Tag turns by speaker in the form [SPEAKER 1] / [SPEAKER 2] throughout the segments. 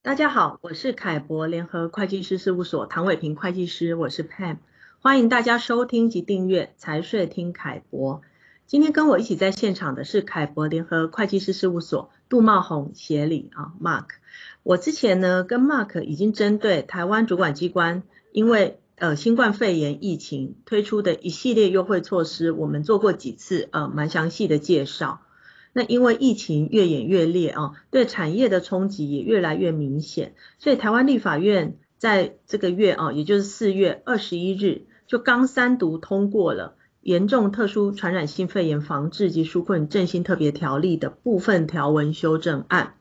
[SPEAKER 1] 大家好，我是凯博联合会计师事务所唐伟平会计师，我是 Pam，欢迎大家收听及订阅财税听凯博。今天跟我一起在现场的是凯博联合会计师事务所杜茂宏协理啊，Mark。我之前呢跟 Mark 已经针对台湾主管机关因为呃新冠肺炎疫情推出的一系列优惠措施，我们做过几次呃蛮详细的介绍。那因为疫情越演越烈啊，对产业的冲击也越来越明显，所以台湾立法院在这个月啊，也就是四月二十一日，就刚三读通过了严重特殊传染性肺炎防治及纾困振兴特别条例的部分条文修正案。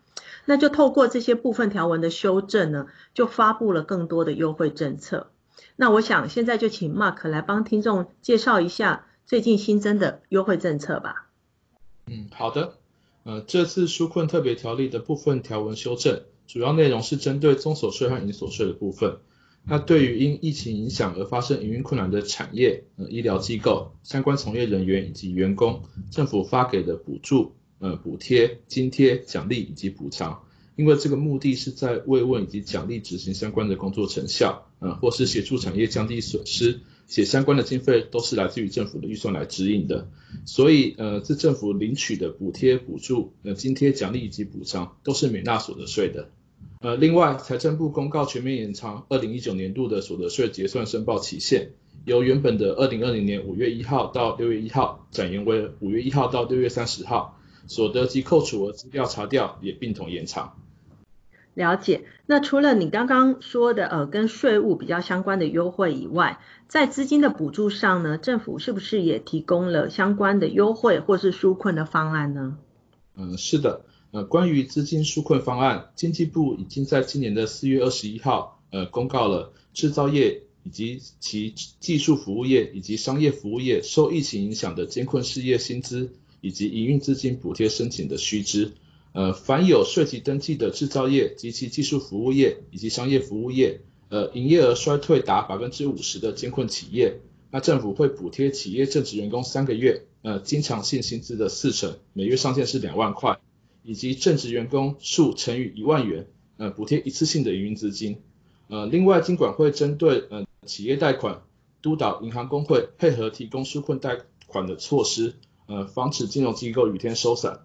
[SPEAKER 1] 那就透过这些部分条文的修正呢，就发布了更多的优惠政策。那我想现在就请 Mark 来帮听众介绍一下最近新增的优惠政策吧。
[SPEAKER 2] 嗯，好的。呃，这次纾困特别条例的部分条文修正，主要内容是针对综所税和营所税的部分。那对于因疫情影响而发生营运困难的产业、呃医疗机构、相关从业人员以及员工，政府发给的补助、呃补贴、津贴、奖励以及补偿，因为这个目的是在慰问以及奖励执行相关的工作成效，呃或是协助产业降低损失。且相关的经费都是来自于政府的预算来指引的，所以呃，自政府领取的补贴、补助、呃津贴、奖励以及补偿都是免纳所得税的。呃，另外，财政部公告全面延长二零一九年度的所得税结算申报期限，由原本的二零二零年五月一号到六月一号，展延为五月一号到六月三十号，所得及扣除额资料查调也并同延长。
[SPEAKER 1] 了解，那除了你刚刚说的呃跟税务比较相关的优惠以外，在资金的补助上呢，政府是不是也提供了相关的优惠或是纾困的方案呢？
[SPEAKER 2] 嗯，是的，呃，关于资金纾困方案，经济部已经在今年的四月二十一号，呃，公告了制造业以及其技术服务业以及商业服务业受疫情影响的艰困事业薪资以及营运资金补贴申请的须知。呃，凡有税籍登记的制造业及其技术服务业以及商业服务业，呃，营业额衰退达百分之五十的艰困企业，那政府会补贴企业正职员工三个月，呃，经常性薪资的四成，每月上限是两万块，以及正职员工数乘以一万元，呃，补贴一次性的营运资金。呃，另外，金管会针对呃企业贷款，督导银行工会配合提供纾困贷款的措施，呃，防止金融机构雨天收伞。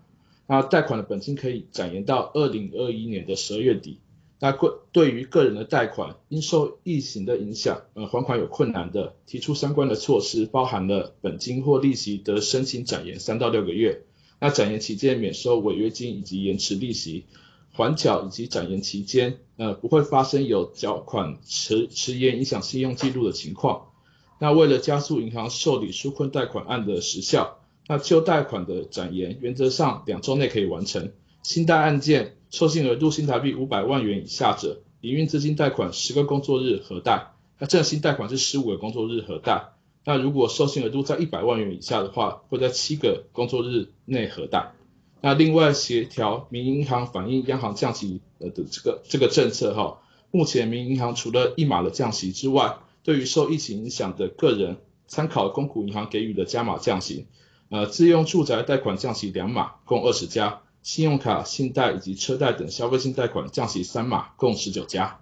[SPEAKER 2] 那贷款的本金可以展延到二零二一年的十二月底。那个对于个人的贷款，因受疫情的影响，呃，还款有困难的，提出相关的措施，包含了本金或利息的申请展延三到六个月。那展延期间免收违约金以及延迟利息，缓缴以及展延期间，呃，不会发生有缴款迟迟延影响信用记录的情况。那为了加速银行受理纾困贷款案的时效。那旧贷款的展延，原则上两周内可以完成。新贷案件授信额度新台币五百万元以下者，营运资金贷款十个工作日核贷。那正新贷款是十五个工作日核贷。那如果授信额度在一百万元以下的话，会在七个工作日内核贷。那另外协调民营银行反映央行降息呃的这个这个政策哈，目前民营银行除了一码的降息之外，对于受疫情影响的个人，参考公股银行给予的加码降息。呃，自用住宅贷款降息两码，共二十家；信用卡、信贷以及车贷等消费性贷款降息三码，共十九家。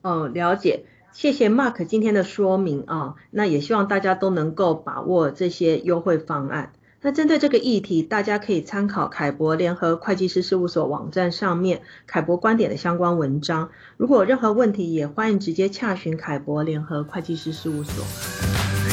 [SPEAKER 1] 哦，了解，谢谢 Mark 今天的说明啊、那也希望大家都能够把握这些优惠方案。那针对这个议题，大家可以参考凯博联合会计师事务所网站上面凯博观点的相关文章。如果有任何问题，也欢迎直接洽询凯博联合会计师事务所。